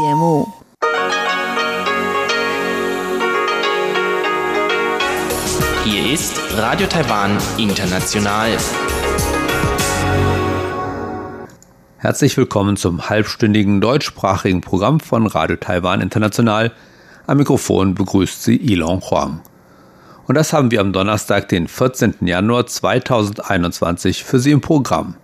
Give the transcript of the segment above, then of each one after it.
节目。Hier ist Radio Taiwan International. Herzlich willkommen zum halbstündigen deutschsprachigen Programm von Radio Taiwan International. Am Mikrofon begrüßt Sie Ilon Huang. Und das haben wir am Donnerstag, den 14. Januar 2021 für Sie im Programm.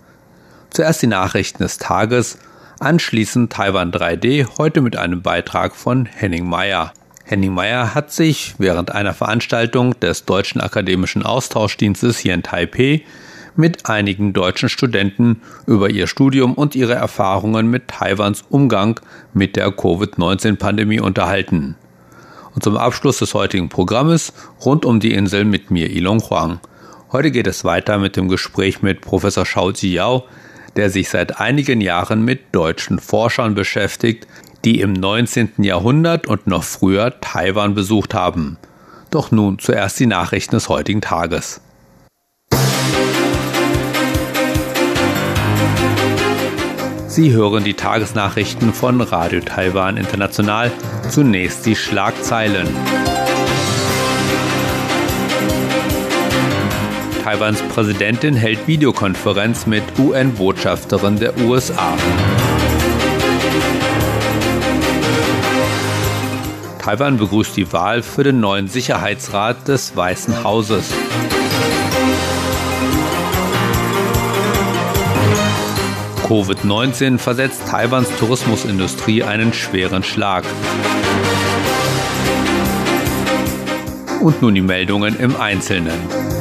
Zuerst die Nachrichten des Tages, anschließend Taiwan 3D, heute mit einem Beitrag von Henning Meyer. Henning Meyer hat sich während einer Veranstaltung des Deutschen Akademischen Austauschdienstes hier in Taipei mit einigen deutschen Studenten über ihr Studium und ihre Erfahrungen mit Taiwans Umgang mit der Covid-19-Pandemie unterhalten. Und zum Abschluss des heutigen Programmes rund um die Insel mit mir Ilong Huang. Heute geht es weiter mit dem Gespräch mit Professor Shao Ziyao, der sich seit einigen Jahren mit deutschen Forschern beschäftigt, die im 19. Jahrhundert und noch früher Taiwan besucht haben. Doch nun zuerst die Nachrichten des heutigen Tages. Sie hören die Tagesnachrichten von Radio Taiwan International. Zunächst die Schlagzeilen. Taiwans Präsidentin hält Videokonferenz mit UN-Botschafterin der USA. Taiwan begrüßt die Wahl für den neuen Sicherheitsrat des Weißen Hauses. Covid-19 versetzt Taiwans Tourismusindustrie einen schweren Schlag. Und nun die Meldungen im Einzelnen.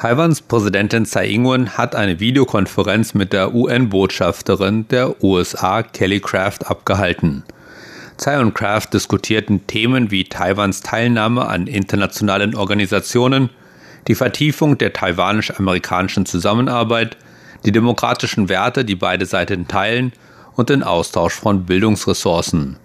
Taiwans Präsidentin Tsai Ing-wen hat eine Videokonferenz mit der UN-Botschafterin der USA Kelly Craft abgehalten. Tsai und Craft diskutierten Themen wie Taiwans Teilnahme an internationalen Organisationen, die Vertiefung der taiwanisch-amerikanischen Zusammenarbeit, die demokratischen Werte, die beide Seiten teilen, und den Austausch von Bildungsressourcen.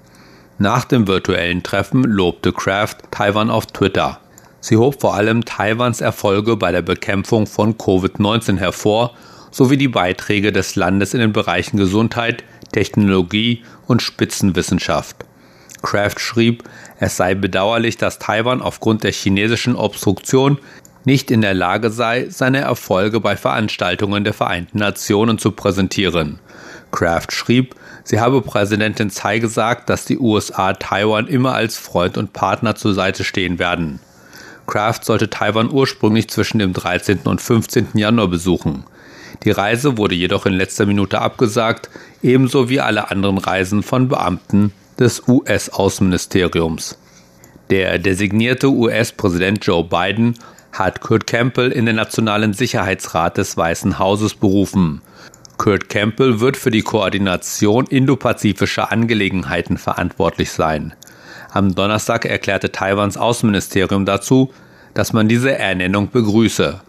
Nach dem virtuellen Treffen lobte Craft Taiwan auf Twitter. Sie hob vor allem Taiwans Erfolge bei der Bekämpfung von Covid-19 hervor sowie die Beiträge des Landes in den Bereichen Gesundheit, Technologie und Spitzenwissenschaft. Kraft schrieb, es sei bedauerlich, dass Taiwan aufgrund der chinesischen Obstruktion nicht in der Lage sei, seine Erfolge bei Veranstaltungen der Vereinten Nationen zu präsentieren. Kraft schrieb, sie habe Präsidentin Tsai gesagt, dass die USA Taiwan immer als Freund und Partner zur Seite stehen werden. Kraft sollte Taiwan ursprünglich zwischen dem 13. und 15. Januar besuchen. Die Reise wurde jedoch in letzter Minute abgesagt, ebenso wie alle anderen Reisen von Beamten des US-Außenministeriums. Der designierte US-Präsident Joe Biden hat Kurt Campbell in den Nationalen Sicherheitsrat des Weißen Hauses berufen. Kurt Campbell wird für die Koordination indopazifischer Angelegenheiten verantwortlich sein. Am Donnerstag erklärte Taiwans Außenministerium dazu, dass man diese Ernennung begrüße.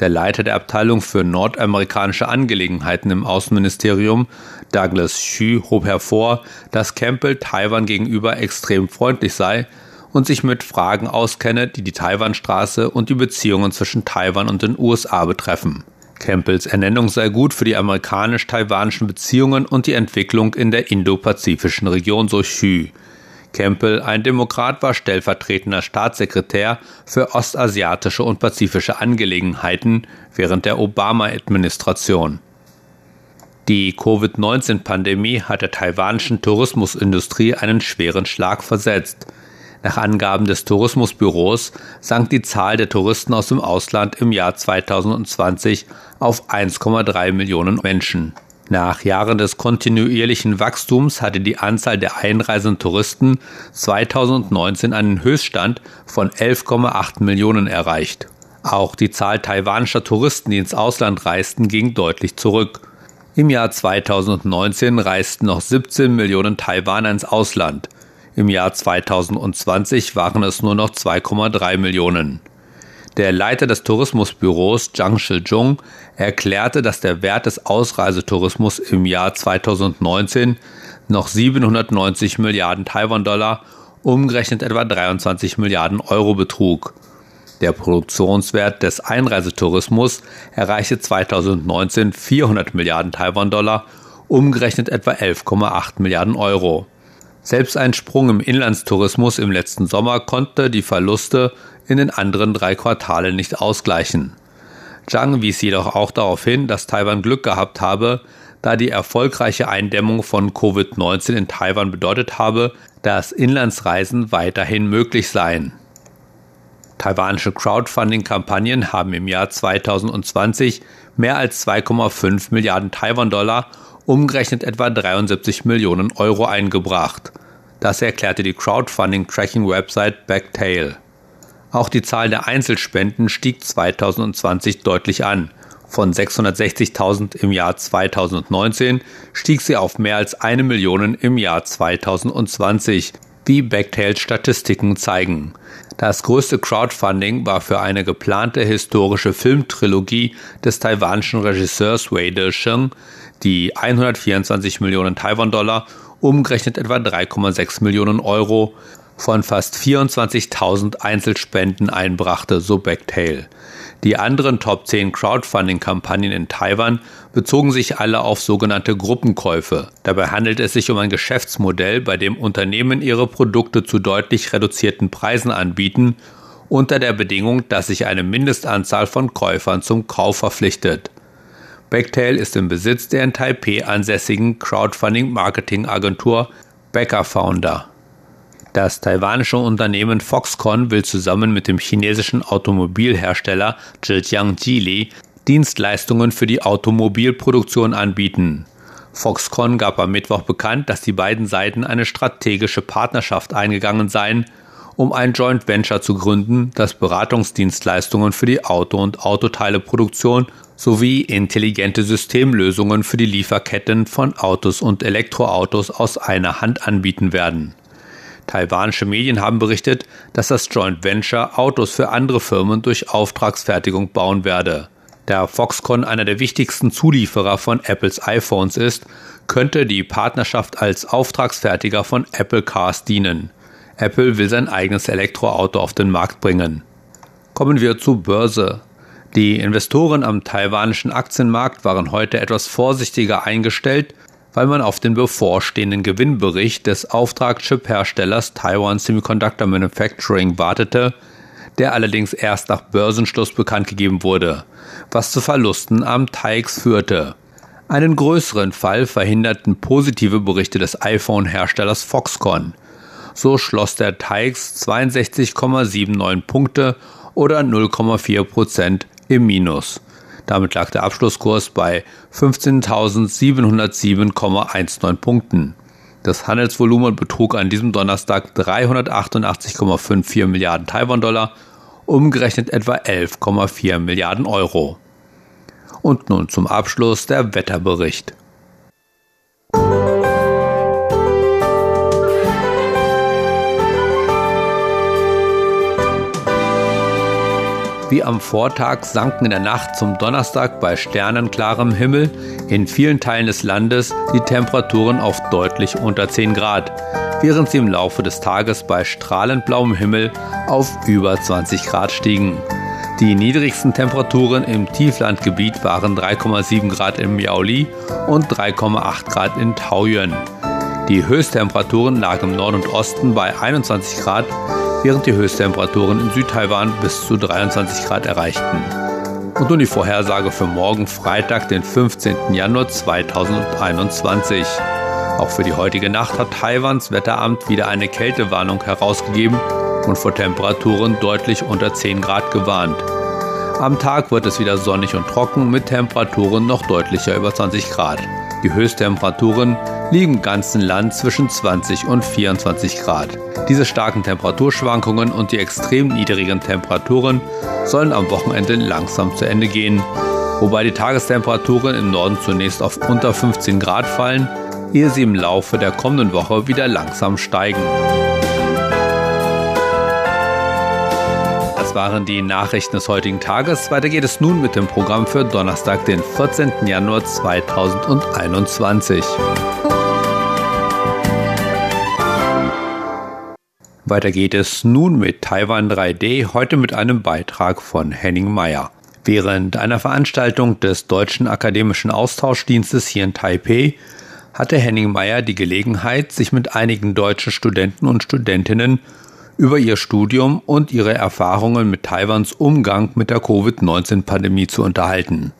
Der Leiter der Abteilung für nordamerikanische Angelegenheiten im Außenministerium, Douglas Xu, hob hervor, dass Campbell Taiwan gegenüber extrem freundlich sei und sich mit Fragen auskenne, die die Taiwanstraße und die Beziehungen zwischen Taiwan und den USA betreffen. Campbells Ernennung sei gut für die amerikanisch-taiwanischen Beziehungen und die Entwicklung in der indopazifischen Region, so Xu. Campbell, ein Demokrat, war stellvertretender Staatssekretär für ostasiatische und pazifische Angelegenheiten während der Obama-Administration. Die Covid-19-Pandemie hat der taiwanischen Tourismusindustrie einen schweren Schlag versetzt. Nach Angaben des Tourismusbüros sank die Zahl der Touristen aus dem Ausland im Jahr 2020 auf 1,3 Millionen Menschen. Nach Jahren des kontinuierlichen Wachstums hatte die Anzahl der einreisenden Touristen 2019 einen Höchststand von 11,8 Millionen erreicht. Auch die Zahl taiwanischer Touristen, die ins Ausland reisten, ging deutlich zurück. Im Jahr 2019 reisten noch 17 Millionen Taiwaner ins Ausland. Im Jahr 2020 waren es nur noch 2,3 Millionen. Der Leiter des Tourismusbüros Zhang Shizhong erklärte, dass der Wert des Ausreisetourismus im Jahr 2019 noch 790 Milliarden Taiwan-Dollar umgerechnet etwa 23 Milliarden Euro betrug. Der Produktionswert des Einreisetourismus erreichte 2019 400 Milliarden Taiwan-Dollar, umgerechnet etwa 11,8 Milliarden Euro. Selbst ein Sprung im Inlandstourismus im letzten Sommer konnte die Verluste in den anderen drei Quartalen nicht ausgleichen. Zhang wies jedoch auch darauf hin, dass Taiwan Glück gehabt habe, da die erfolgreiche Eindämmung von Covid-19 in Taiwan bedeutet habe, dass Inlandsreisen weiterhin möglich seien. Taiwanische Crowdfunding-Kampagnen haben im Jahr 2020 mehr als 2,5 Milliarden Taiwan-Dollar, umgerechnet etwa 73 Millionen Euro eingebracht. Das erklärte die Crowdfunding-Tracking-Website Backtail. Auch die Zahl der Einzelspenden stieg 2020 deutlich an. Von 660.000 im Jahr 2019 stieg sie auf mehr als eine Million im Jahr 2020, wie Backtails Statistiken zeigen. Das größte Crowdfunding war für eine geplante historische Filmtrilogie des taiwanischen Regisseurs Wei De-sheng, die 124 Millionen Taiwan-Dollar, umgerechnet etwa 3,6 Millionen Euro, von fast 24.000 Einzelspenden einbrachte, so Backtail. Die anderen Top 10 Crowdfunding-Kampagnen in Taiwan bezogen sich alle auf sogenannte Gruppenkäufe. Dabei handelt es sich um ein Geschäftsmodell, bei dem Unternehmen ihre Produkte zu deutlich reduzierten Preisen anbieten, unter der Bedingung, dass sich eine Mindestanzahl von Käufern zum Kauf verpflichtet. Backtail ist im Besitz der in Taipei ansässigen Crowdfunding-Marketing-Agentur Becker Founder. Das taiwanische Unternehmen Foxconn will zusammen mit dem chinesischen Automobilhersteller Zhejiang Geely Dienstleistungen für die Automobilproduktion anbieten. Foxconn gab am Mittwoch bekannt, dass die beiden Seiten eine strategische Partnerschaft eingegangen seien, um ein Joint Venture zu gründen, das Beratungsdienstleistungen für die Auto- und Autoteileproduktion sowie intelligente Systemlösungen für die Lieferketten von Autos und Elektroautos aus einer Hand anbieten werden. Taiwanische Medien haben berichtet, dass das Joint Venture Autos für andere Firmen durch Auftragsfertigung bauen werde. Da Foxconn einer der wichtigsten Zulieferer von Apples iPhones ist, könnte die Partnerschaft als Auftragsfertiger von Apple Cars dienen. Apple will sein eigenes Elektroauto auf den Markt bringen. Kommen wir zur Börse. Die Investoren am taiwanischen Aktienmarkt waren heute etwas vorsichtiger eingestellt, weil man auf den bevorstehenden Gewinnbericht des Auftragschip-Herstellers Taiwan Semiconductor Manufacturing wartete, der allerdings erst nach Börsenschluss bekannt gegeben wurde, was zu Verlusten am TAIX führte. Einen größeren Fall verhinderten positive Berichte des iPhone-Herstellers Foxconn. So schloss der TAIX 62,79 Punkte oder 0,4 Prozent im Minus. Damit lag der Abschlusskurs bei 15.707,19 Punkten. Das Handelsvolumen betrug an diesem Donnerstag 388,54 Milliarden Taiwan-Dollar, umgerechnet etwa 11,4 Milliarden Euro. Und nun zum Abschluss der Wetterbericht. Wie am Vortag sanken in der Nacht zum Donnerstag bei sternenklarem Himmel in vielen Teilen des Landes die Temperaturen auf deutlich unter 10 Grad, während sie im Laufe des Tages bei strahlend blauem Himmel auf über 20 Grad stiegen. Die niedrigsten Temperaturen im Tieflandgebiet waren 3,7 Grad in Miaoli und 3,8 Grad in Taoyuan. Die Höchsttemperaturen lagen im Norden und Osten bei 21 Grad während die Höchsttemperaturen in Südtaiwan bis zu 23 Grad erreichten. Und nun die Vorhersage für morgen Freitag, den 15. Januar 2021. Auch für die heutige Nacht hat Taiwans Wetteramt wieder eine Kältewarnung herausgegeben und vor Temperaturen deutlich unter 10 Grad gewarnt. Am Tag wird es wieder sonnig und trocken mit Temperaturen noch deutlicher über 20 Grad. Die Höchsttemperaturen liegen im ganzen Land zwischen 20 und 24 Grad. Diese starken Temperaturschwankungen und die extrem niedrigen Temperaturen sollen am Wochenende langsam zu Ende gehen, wobei die Tagestemperaturen im Norden zunächst auf unter 15 Grad fallen, ehe sie im Laufe der kommenden Woche wieder langsam steigen. Das waren die Nachrichten des heutigen Tages. Weiter geht es nun mit dem Programm für Donnerstag, den 14. Januar 2021. Weiter geht es nun mit Taiwan 3D, heute mit einem Beitrag von Henning Meyer. Während einer Veranstaltung des Deutschen Akademischen Austauschdienstes hier in Taipei hatte Henning Meyer die Gelegenheit, sich mit einigen deutschen Studenten und Studentinnen über ihr Studium und ihre Erfahrungen mit Taiwans Umgang mit der Covid-19-Pandemie zu unterhalten.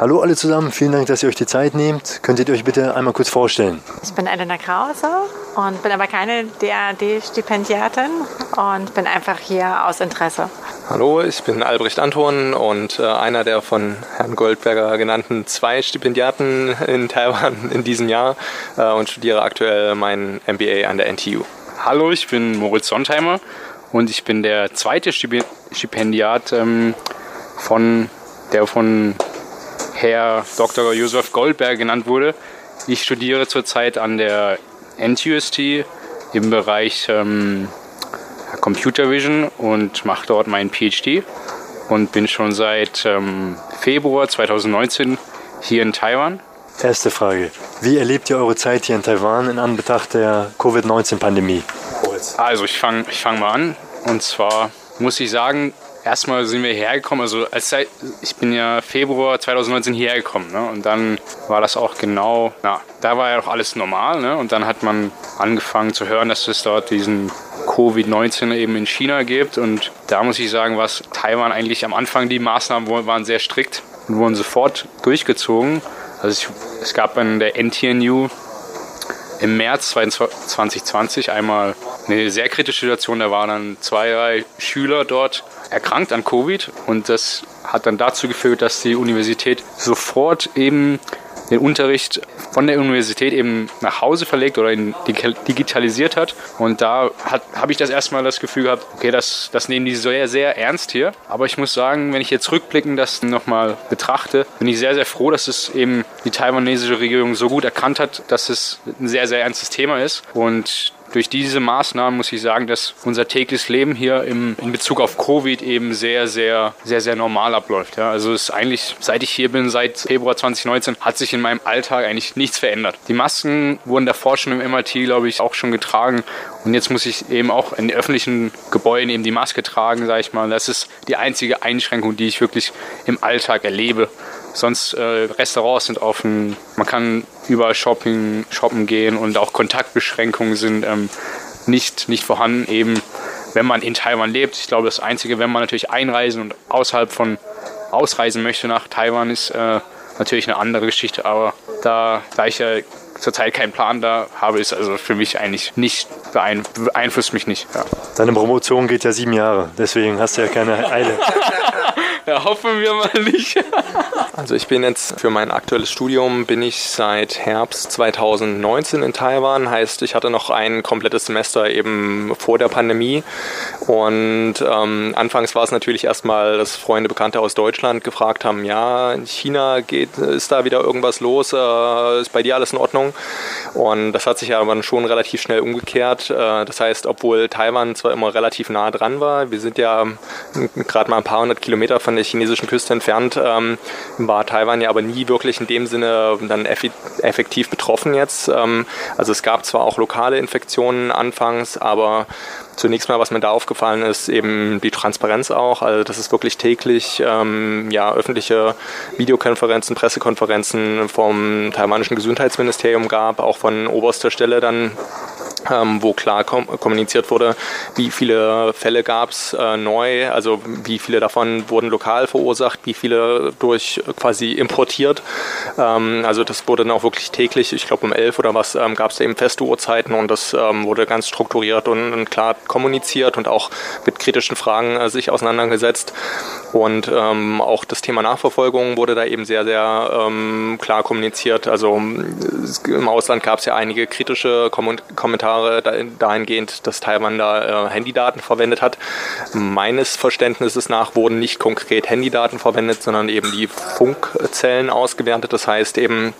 Hallo alle zusammen, vielen Dank, dass ihr euch die Zeit nehmt. Könntet ihr euch bitte einmal kurz vorstellen? Ich bin Elena Krause und bin aber keine DAD-Stipendiatin und bin einfach hier aus Interesse. Hallo, ich bin Albrecht Anton und äh, einer der von Herrn Goldberger genannten zwei Stipendiaten in Taiwan in diesem Jahr äh, und studiere aktuell mein MBA an der NTU. Hallo, ich bin Moritz Sontheimer und ich bin der zweite Stipendiat ähm, von der von Herr Dr. Josef Goldberg genannt wurde. Ich studiere zurzeit an der NTUST im Bereich ähm, Computer Vision und mache dort meinen PhD und bin schon seit ähm, Februar 2019 hier in Taiwan. Erste Frage. Wie erlebt ihr eure Zeit hier in Taiwan in Anbetracht der Covid-19-Pandemie? Also ich fange ich fang mal an. Und zwar muss ich sagen, erstmal sind wir hergekommen, also als ich bin ja Februar 2019 hierher gekommen ne? und dann war das auch genau, na, da war ja auch alles normal ne? und dann hat man angefangen zu hören, dass es dort diesen Covid-19 eben in China gibt und da muss ich sagen, was Taiwan eigentlich am Anfang die Maßnahmen waren sehr strikt und wurden sofort durchgezogen. Also ich, es gab in der NTNU im März 2020 einmal eine sehr kritische Situation. Da waren dann zwei, drei Schüler dort erkrankt an Covid und das hat dann dazu geführt, dass die Universität sofort eben den Unterricht von der Universität eben nach Hause verlegt oder digitalisiert hat. Und da habe ich das erstmal das Gefühl gehabt, okay, das, das nehmen die sehr, sehr ernst hier. Aber ich muss sagen, wenn ich jetzt rückblickend das nochmal betrachte, bin ich sehr, sehr froh, dass es eben die taiwanesische Regierung so gut erkannt hat, dass es ein sehr, sehr ernstes Thema ist. Und durch diese Maßnahmen muss ich sagen, dass unser tägliches Leben hier im, in Bezug auf Covid eben sehr, sehr, sehr, sehr normal abläuft. Ja. Also es ist eigentlich, seit ich hier bin, seit Februar 2019, hat sich in meinem Alltag eigentlich nichts verändert. Die Masken wurden davor schon im MIT, glaube ich, auch schon getragen. Und jetzt muss ich eben auch in öffentlichen Gebäuden eben die Maske tragen, sage ich mal. Das ist die einzige Einschränkung, die ich wirklich im Alltag erlebe. Sonst äh, Restaurants sind offen, man kann überall shopping, shoppen gehen und auch Kontaktbeschränkungen sind ähm, nicht, nicht vorhanden, eben wenn man in Taiwan lebt. Ich glaube, das Einzige, wenn man natürlich einreisen und außerhalb von ausreisen möchte nach Taiwan, ist äh, natürlich eine andere Geschichte. Aber da, da ich ja zurzeit keinen Plan da habe, ist also für mich eigentlich nicht beeinflusst mich nicht. Ja. Deine Promotion geht ja sieben Jahre, deswegen hast du ja keine Eile. Ja, hoffen wir mal nicht. also ich bin jetzt für mein aktuelles Studium bin ich seit Herbst 2019 in Taiwan. Heißt, ich hatte noch ein komplettes Semester eben vor der Pandemie. Und ähm, anfangs war es natürlich erstmal, dass Freunde, Bekannte aus Deutschland gefragt haben, ja, in China geht, ist da wieder irgendwas los, äh, ist bei dir alles in Ordnung? Und das hat sich ja aber schon relativ schnell umgekehrt. Äh, das heißt, obwohl Taiwan zwar immer relativ nah dran war, wir sind ja gerade mal ein paar hundert Kilometer von der chinesischen Küste entfernt, ähm, war Taiwan ja aber nie wirklich in dem Sinne dann effektiv betroffen jetzt. Ähm, also es gab zwar auch lokale Infektionen anfangs, aber zunächst mal, was mir da aufgefallen ist, eben die Transparenz auch. Also dass es wirklich täglich ähm, ja, öffentliche Videokonferenzen, Pressekonferenzen vom taiwanischen Gesundheitsministerium gab, auch von oberster Stelle dann ähm, wo klar kom kommuniziert wurde, wie viele Fälle gab es äh, neu, also wie viele davon wurden lokal verursacht, wie viele durch quasi importiert. Ähm, also das wurde dann auch wirklich täglich, ich glaube um elf oder was, ähm, gab es eben feste Uhrzeiten und das ähm, wurde ganz strukturiert und, und, klar kommuniziert und auch mit kritischen Fragen äh, sich auseinandergesetzt. Und ähm, auch das Thema Nachverfolgung wurde da eben sehr, sehr ähm, klar kommuniziert. Also im Ausland gab es ja einige kritische Kom Kommentare Kommentare dahingehend, dass Taiwan da äh, Handydaten verwendet hat. Meines Verständnisses nach wurden nicht konkret Handydaten verwendet, sondern eben die Funkzellen ausgewertet. Das heißt eben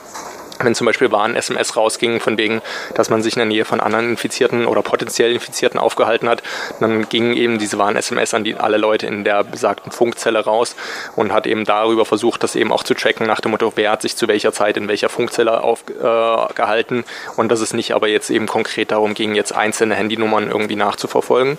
wenn zum Beispiel Warn-SMS rausging, von wegen, dass man sich in der Nähe von anderen Infizierten oder potenziell Infizierten aufgehalten hat, dann gingen eben diese Warn-SMS an die, alle Leute in der besagten Funkzelle raus und hat eben darüber versucht, das eben auch zu tracken nach dem Motto, wer hat sich zu welcher Zeit in welcher Funkzelle aufgehalten äh, und dass es nicht aber jetzt eben konkret darum ging, jetzt einzelne Handynummern irgendwie nachzuverfolgen.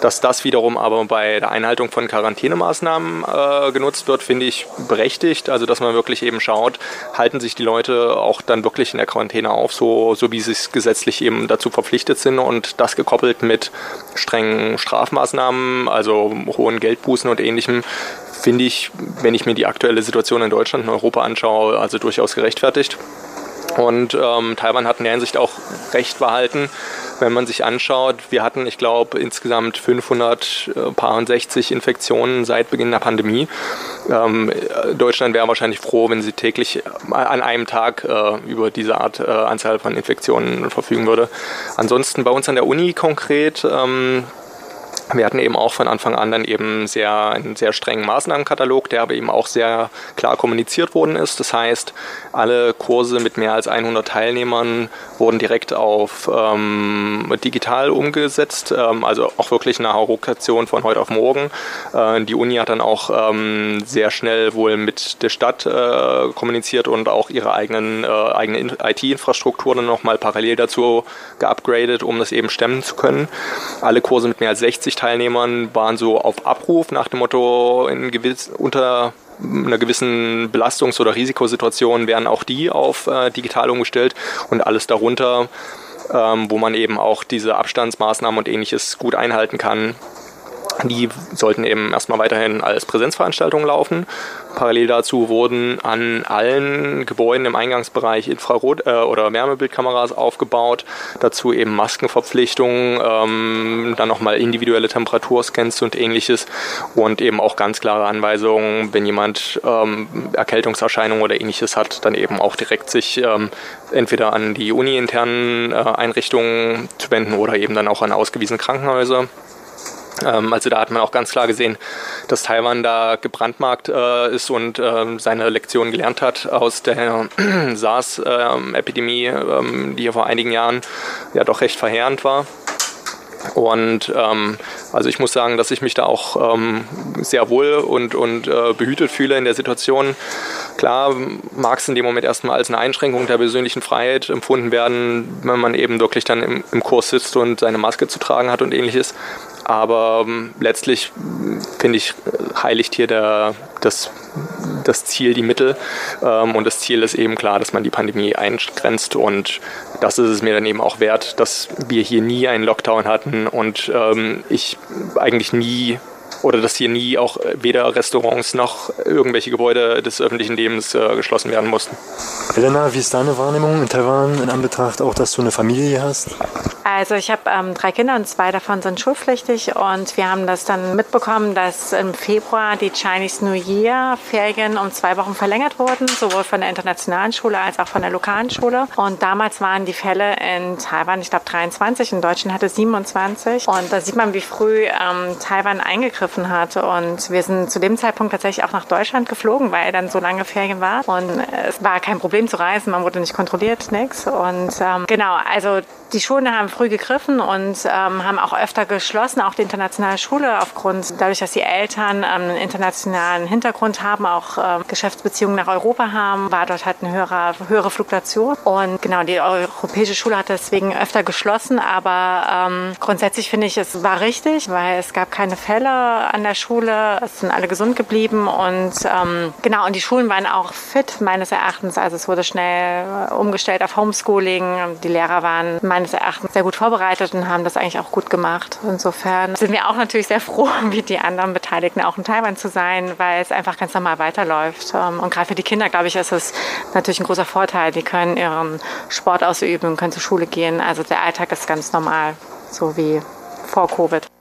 Dass das wiederum aber bei der Einhaltung von Quarantänemaßnahmen äh, genutzt wird, finde ich berechtigt. Also dass man wirklich eben schaut, halten sich die Leute auch dann wirklich in der Quarantäne auf, so, so wie sie es gesetzlich eben dazu verpflichtet sind und das gekoppelt mit strengen Strafmaßnahmen, also hohen Geldbußen und ähnlichem, finde ich, wenn ich mir die aktuelle Situation in Deutschland und Europa anschaue, also durchaus gerechtfertigt. Und ähm, Taiwan hat in der Hinsicht auch recht behalten, wenn man sich anschaut. Wir hatten, ich glaube, insgesamt 560 Infektionen seit Beginn der Pandemie. Ähm, Deutschland wäre wahrscheinlich froh, wenn sie täglich an einem Tag äh, über diese Art äh, Anzahl von Infektionen verfügen würde. Ansonsten bei uns an der Uni konkret ähm, wir hatten eben auch von Anfang an dann eben sehr, einen sehr strengen Maßnahmenkatalog, der aber eben auch sehr klar kommuniziert worden ist. Das heißt, alle Kurse mit mehr als 100 Teilnehmern wurden direkt auf ähm, digital umgesetzt, ähm, also auch wirklich eine Rokation von heute auf morgen. Äh, die Uni hat dann auch ähm, sehr schnell wohl mit der Stadt äh, kommuniziert und auch ihre eigenen, äh, eigene IT-Infrastruktur dann nochmal parallel dazu geupgradet, um das eben stemmen zu können. Alle Kurse mit mehr als 60 Teilnehmern waren so auf Abruf nach dem Motto in gewiss, unter einer gewissen Belastungs- oder Risikosituation werden auch die auf äh, digital umgestellt und alles darunter, ähm, wo man eben auch diese Abstandsmaßnahmen und ähnliches gut einhalten kann, die sollten eben erstmal weiterhin als Präsenzveranstaltungen laufen. Parallel dazu wurden an allen Gebäuden im Eingangsbereich Infrarot- äh, oder Wärmebildkameras aufgebaut. Dazu eben Maskenverpflichtungen, ähm, dann nochmal individuelle Temperaturscans und ähnliches und eben auch ganz klare Anweisungen, wenn jemand ähm, Erkältungserscheinungen oder ähnliches hat, dann eben auch direkt sich ähm, entweder an die uni-internen äh, Einrichtungen zu wenden oder eben dann auch an ausgewiesene Krankenhäuser. Ähm, also da hat man auch ganz klar gesehen, dass Taiwan da gebrandmarkt äh, ist und ähm, seine Lektion gelernt hat aus der SARS-Epidemie, ähm, die ja vor einigen Jahren ja doch recht verheerend war. Und ähm, also ich muss sagen, dass ich mich da auch ähm, sehr wohl und, und äh, behütet fühle in der Situation. Klar mag es in dem Moment erstmal als eine Einschränkung der persönlichen Freiheit empfunden werden, wenn man eben wirklich dann im, im Kurs sitzt und seine Maske zu tragen hat und ähnliches. Aber ähm, letztlich finde ich, heiligt hier der, das, das Ziel die Mittel. Ähm, und das Ziel ist eben klar, dass man die Pandemie eingrenzt. Und das ist es mir dann eben auch wert, dass wir hier nie einen Lockdown hatten und ähm, ich eigentlich nie oder dass hier nie auch weder Restaurants noch irgendwelche Gebäude des öffentlichen Lebens äh, geschlossen werden mussten. Elena, wie ist deine Wahrnehmung in Taiwan in Anbetracht auch, dass du eine Familie hast? Also ich habe ähm, drei Kinder und zwei davon sind schulpflichtig und wir haben das dann mitbekommen, dass im Februar die Chinese New Year Ferien um zwei Wochen verlängert wurden, sowohl von der internationalen Schule als auch von der lokalen Schule. Und damals waren die Fälle in Taiwan, ich glaube 23, in Deutschland hatte 27. Und da sieht man, wie früh ähm, Taiwan eingegriffen hat. Und wir sind zu dem Zeitpunkt tatsächlich auch nach Deutschland geflogen, weil dann so lange Ferien war. Und es war kein Problem zu reisen, man wurde nicht kontrolliert, nichts. Und ähm, genau, also die Schulen haben früh gegriffen und ähm, haben auch öfter geschlossen, auch die internationale Schule, aufgrund dadurch, dass die Eltern ähm, einen internationalen Hintergrund haben, auch ähm, Geschäftsbeziehungen nach Europa haben, war dort halt eine höhere, höhere Fluktuation. Und genau, die europäische Schule hat deswegen öfter geschlossen, aber ähm, grundsätzlich finde ich, es war richtig, weil es gab keine Fälle an der Schule, es sind alle gesund geblieben und ähm, genau, und die Schulen waren auch fit meines Erachtens, also es wurde schnell umgestellt auf Homeschooling, die Lehrer waren meines Erachtens sehr gut vorbereitet und haben das eigentlich auch gut gemacht. Insofern sind wir auch natürlich sehr froh, wie die anderen Beteiligten auch in Taiwan zu sein, weil es einfach ganz normal weiterläuft. Ähm, und gerade für die Kinder, glaube ich, ist es natürlich ein großer Vorteil. Die können ihren Sport ausüben, können zur Schule gehen. Also der Alltag ist ganz normal, so wie vor Covid.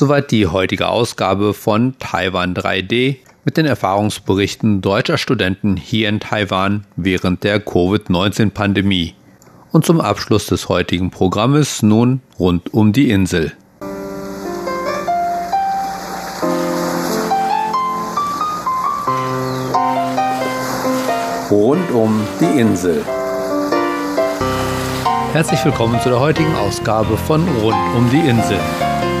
Soweit die heutige Ausgabe von Taiwan 3D. mit den Erfahrungsberichten deutscher Studenten hier in Taiwan während der Covid-19-Pandemie. Und zum Abschluss des heutigen Programmes nun rund um die Insel. Rund um die Insel. Herzlich willkommen zu der heutigen Ausgabe von Rund um die Insel.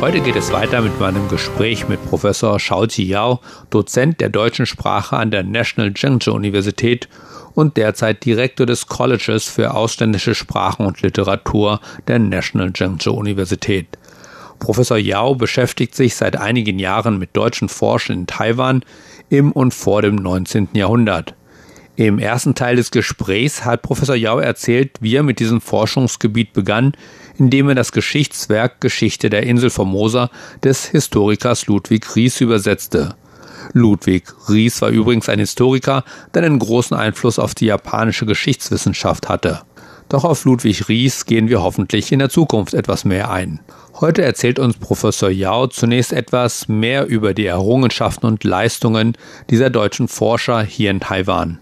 Heute geht es weiter mit meinem Gespräch mit Professor Shao Yao, Dozent der deutschen Sprache an der National Zhengzhou Universität und derzeit Direktor des Colleges für ausländische Sprachen und Literatur der National Zhengzhou Universität. Professor Yao beschäftigt sich seit einigen Jahren mit deutschen Forschern in Taiwan im und vor dem 19. Jahrhundert. Im ersten Teil des Gesprächs hat Professor Jau erzählt, wie er mit diesem Forschungsgebiet begann, indem er das Geschichtswerk Geschichte der Insel Formosa des Historikers Ludwig Ries übersetzte. Ludwig Ries war übrigens ein Historiker, der einen großen Einfluss auf die japanische Geschichtswissenschaft hatte. Doch auf Ludwig Ries gehen wir hoffentlich in der Zukunft etwas mehr ein. Heute erzählt uns Professor Yao zunächst etwas mehr über die Errungenschaften und Leistungen dieser deutschen Forscher hier in Taiwan.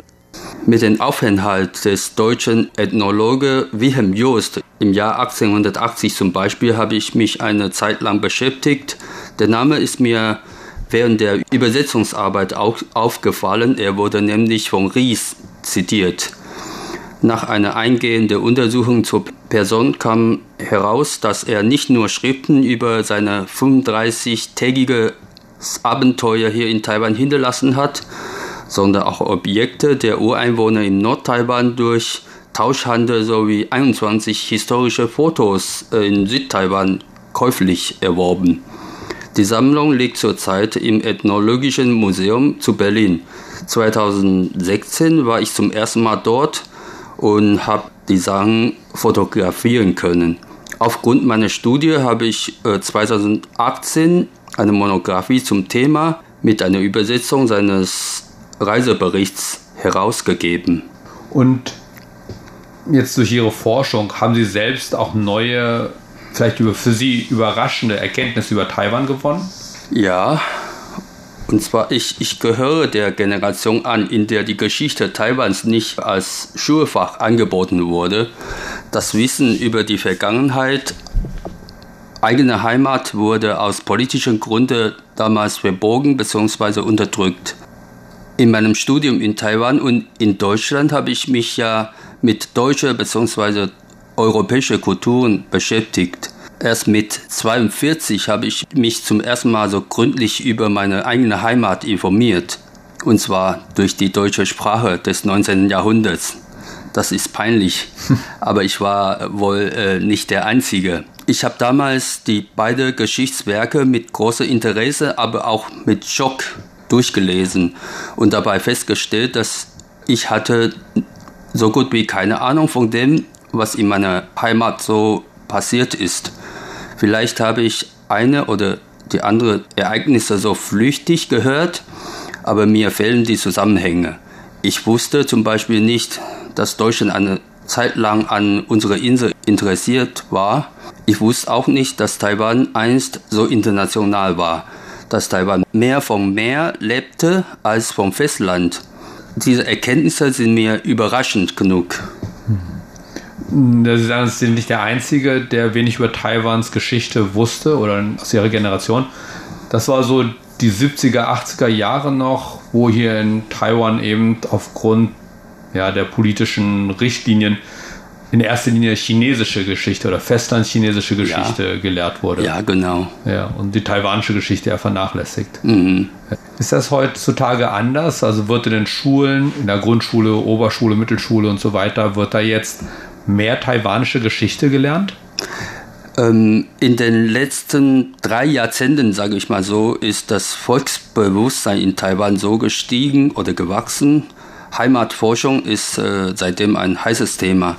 Mit dem Aufenthalt des deutschen Ethnologe Wilhelm Joost im Jahr 1880 zum Beispiel habe ich mich eine Zeit lang beschäftigt. Der Name ist mir während der Übersetzungsarbeit auch aufgefallen. Er wurde nämlich von Ries zitiert. Nach einer eingehenden Untersuchung zur Person kam heraus, dass er nicht nur Schriften über seine 35-tägige Abenteuer hier in Taiwan hinterlassen hat, sondern auch Objekte der Ureinwohner in Nordtaiwan durch Tauschhandel sowie 21 historische Fotos in Südtaiwan käuflich erworben. Die Sammlung liegt zurzeit im Ethnologischen Museum zu Berlin. 2016 war ich zum ersten Mal dort und habe die Sachen fotografieren können. Aufgrund meiner Studie habe ich 2018 äh, eine Monographie zum Thema mit einer Übersetzung seines Reiseberichts herausgegeben. Und jetzt durch Ihre Forschung haben Sie selbst auch neue, vielleicht für Sie überraschende Erkenntnisse über Taiwan gewonnen? Ja, und zwar ich, ich gehöre der Generation an, in der die Geschichte Taiwans nicht als Schulfach angeboten wurde. Das Wissen über die Vergangenheit, eigene Heimat wurde aus politischen Gründen damals verbogen bzw. unterdrückt in meinem Studium in Taiwan und in Deutschland habe ich mich ja mit deutscher bzw. europäischer Kulturen beschäftigt. Erst mit 42 habe ich mich zum ersten Mal so gründlich über meine eigene Heimat informiert. Und zwar durch die deutsche Sprache des 19. Jahrhunderts. Das ist peinlich, aber ich war wohl äh, nicht der Einzige. Ich habe damals die beiden Geschichtswerke mit großem Interesse, aber auch mit Schock durchgelesen und dabei festgestellt, dass ich hatte so gut wie keine Ahnung von dem, was in meiner Heimat so passiert ist. Vielleicht habe ich eine oder die andere Ereignisse so flüchtig gehört, aber mir fehlen die Zusammenhänge. Ich wusste zum Beispiel nicht, dass Deutschland eine Zeit lang an unserer Insel interessiert war. Ich wusste auch nicht, dass Taiwan einst so international war dass Taiwan mehr vom Meer lebte als vom Festland. Diese Erkenntnisse sind mir überraschend genug. Sie sagen, Sie sind nicht der Einzige, der wenig über Taiwans Geschichte wusste oder aus Ihrer Generation. Das war so die 70er, 80er Jahre noch, wo hier in Taiwan eben aufgrund ja, der politischen Richtlinien in erster Linie chinesische Geschichte oder festlandchinesische Geschichte ja. gelehrt wurde. Ja, genau. Ja, und die taiwanische Geschichte eher vernachlässigt. Mhm. Ist das heutzutage anders? Also wird in den Schulen, in der Grundschule, Oberschule, Mittelschule und so weiter, wird da jetzt mehr taiwanische Geschichte gelernt? Ähm, in den letzten drei Jahrzehnten, sage ich mal so, ist das Volksbewusstsein in Taiwan so gestiegen oder gewachsen, Heimatforschung ist äh, seitdem ein heißes Thema.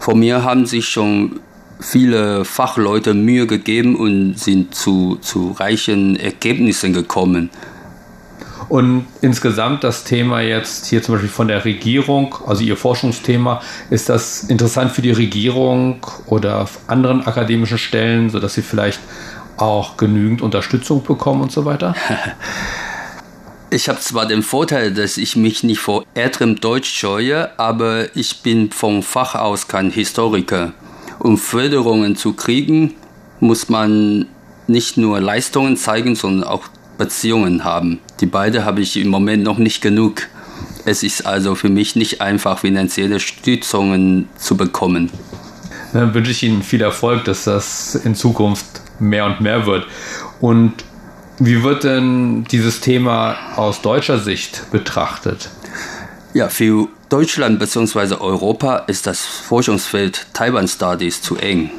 Vor mir haben sich schon viele Fachleute Mühe gegeben und sind zu, zu reichen Ergebnissen gekommen. Und insgesamt das Thema jetzt hier zum Beispiel von der Regierung, also Ihr Forschungsthema, ist das interessant für die Regierung oder anderen akademischen Stellen, sodass Sie vielleicht auch genügend Unterstützung bekommen und so weiter? Ich habe zwar den Vorteil, dass ich mich nicht vor älterem Deutsch scheue, aber ich bin vom Fach aus kein Historiker. Um Förderungen zu kriegen, muss man nicht nur Leistungen zeigen, sondern auch Beziehungen haben. Die beide habe ich im Moment noch nicht genug. Es ist also für mich nicht einfach, finanzielle Stützungen zu bekommen. Dann wünsche ich Ihnen viel Erfolg, dass das in Zukunft mehr und mehr wird. Und wie wird denn dieses Thema aus deutscher Sicht betrachtet? Ja, für Deutschland bzw. Europa ist das Forschungsfeld Taiwan Studies zu eng.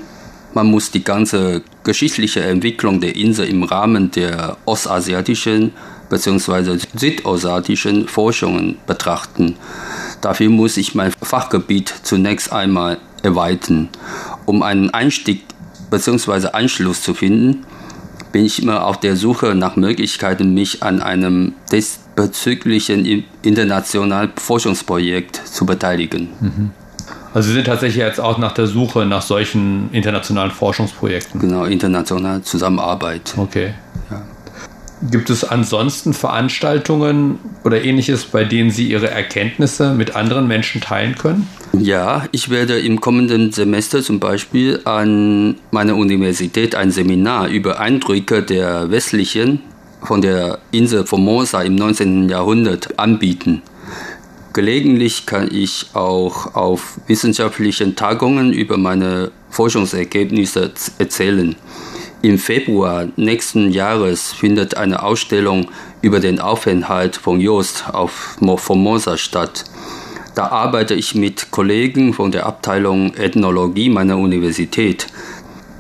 Man muss die ganze geschichtliche Entwicklung der Insel im Rahmen der ostasiatischen bzw. südostasiatischen Forschungen betrachten. Dafür muss ich mein Fachgebiet zunächst einmal erweitern. Um einen Einstieg bzw. Anschluss zu finden, bin ich immer auf der Suche nach Möglichkeiten, mich an einem diesbezüglichen internationalen Forschungsprojekt zu beteiligen. Mhm. Also Sie sind tatsächlich jetzt auch nach der Suche nach solchen internationalen Forschungsprojekten. Genau, internationale Zusammenarbeit. Okay. Ja. Gibt es ansonsten Veranstaltungen oder ähnliches, bei denen Sie Ihre Erkenntnisse mit anderen Menschen teilen können? Ja, ich werde im kommenden Semester zum Beispiel an meiner Universität ein Seminar über Eindrücke der westlichen von der Insel Formosa im 19. Jahrhundert anbieten. Gelegentlich kann ich auch auf wissenschaftlichen Tagungen über meine Forschungsergebnisse erzählen. Im Februar nächsten Jahres findet eine Ausstellung über den Aufenthalt von Jost auf Formosa statt. Da arbeite ich mit Kollegen von der Abteilung Ethnologie meiner Universität.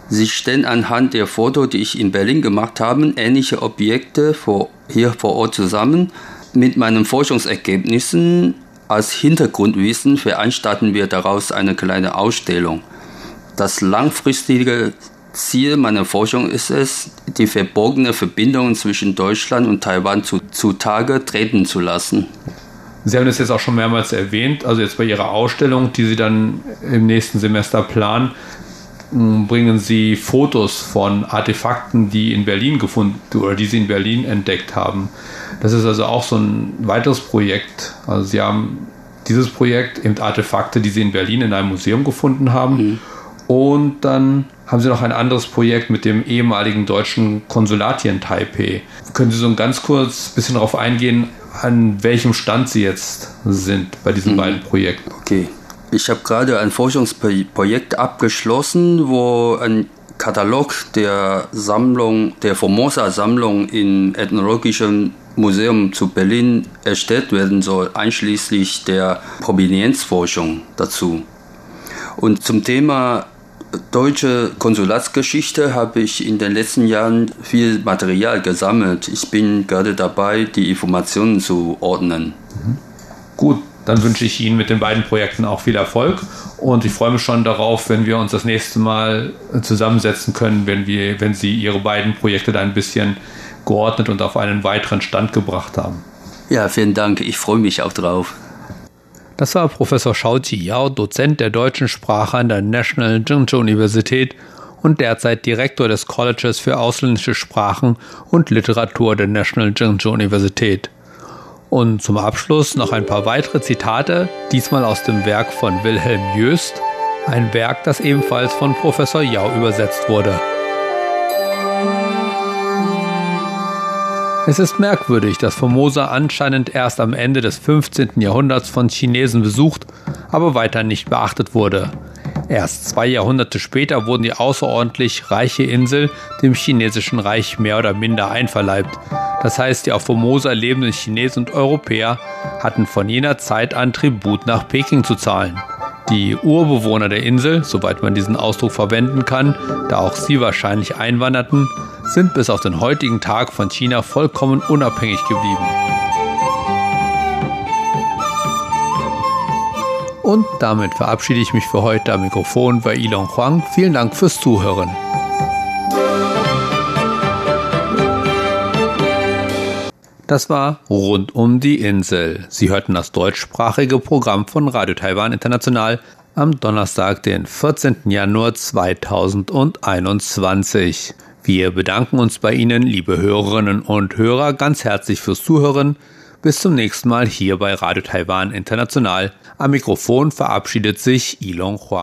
Sie stellen anhand der Fotos, die ich in Berlin gemacht habe, ähnliche Objekte vor, hier vor Ort zusammen. Mit meinen Forschungsergebnissen als Hintergrundwissen veranstalten wir daraus eine kleine Ausstellung. Das langfristige Ziel meiner Forschung ist es, die verborgene Verbindung zwischen Deutschland und Taiwan zu, zutage treten zu lassen. Sie haben das jetzt auch schon mehrmals erwähnt, also jetzt bei Ihrer Ausstellung, die Sie dann im nächsten Semester planen, bringen Sie Fotos von Artefakten, die in Berlin gefunden oder die Sie in Berlin entdeckt haben. Das ist also auch so ein weiteres Projekt. Also Sie haben dieses Projekt, eben Artefakte, die Sie in Berlin in einem Museum gefunden haben. Mhm. Und dann haben Sie noch ein anderes Projekt mit dem ehemaligen deutschen Konsulat hier in Taipei. Können Sie so ein ganz kurz ein bisschen darauf eingehen, an welchem Stand Sie jetzt sind bei diesen mhm. beiden Projekten? Okay. Ich habe gerade ein Forschungsprojekt abgeschlossen, wo ein Katalog der Sammlung, der Formosa-Sammlung im Ethnologischen Museum zu Berlin erstellt werden soll, einschließlich der Provenienzforschung dazu. Und zum Thema deutsche Konsulatsgeschichte habe ich in den letzten Jahren viel Material gesammelt. Ich bin gerade dabei, die Informationen zu ordnen. Mhm. Gut, dann wünsche ich Ihnen mit den beiden Projekten auch viel Erfolg und ich freue mich schon darauf, wenn wir uns das nächste Mal zusammensetzen können, wenn, wir, wenn Sie Ihre beiden Projekte da ein bisschen geordnet und auf einen weiteren Stand gebracht haben. Ja, vielen Dank. Ich freue mich auch drauf. Das war Professor Shao Yao, Dozent der deutschen Sprache an der National Zhengzhou Universität und derzeit Direktor des Colleges für ausländische Sprachen und Literatur der National Zhengzhou Universität. Und zum Abschluss noch ein paar weitere Zitate, diesmal aus dem Werk von Wilhelm Jöst, ein Werk, das ebenfalls von Professor Yao übersetzt wurde. Es ist merkwürdig, dass Formosa anscheinend erst am Ende des 15. Jahrhunderts von Chinesen besucht, aber weiter nicht beachtet wurde. Erst zwei Jahrhunderte später wurden die außerordentlich reiche Insel dem chinesischen Reich mehr oder minder einverleibt. Das heißt, die auf Formosa lebenden Chinesen und Europäer hatten von jener Zeit an Tribut nach Peking zu zahlen. Die Urbewohner der Insel, soweit man diesen Ausdruck verwenden kann, da auch sie wahrscheinlich einwanderten, sind bis auf den heutigen Tag von China vollkommen unabhängig geblieben. Und damit verabschiede ich mich für heute am Mikrofon bei Ilon Huang. Vielen Dank fürs Zuhören. Das war Rund um die Insel. Sie hörten das deutschsprachige Programm von Radio Taiwan International am Donnerstag, den 14. Januar 2021. Wir bedanken uns bei Ihnen, liebe Hörerinnen und Hörer, ganz herzlich fürs Zuhören. Bis zum nächsten Mal hier bei Radio Taiwan International. Am Mikrofon verabschiedet sich Ilon Hua.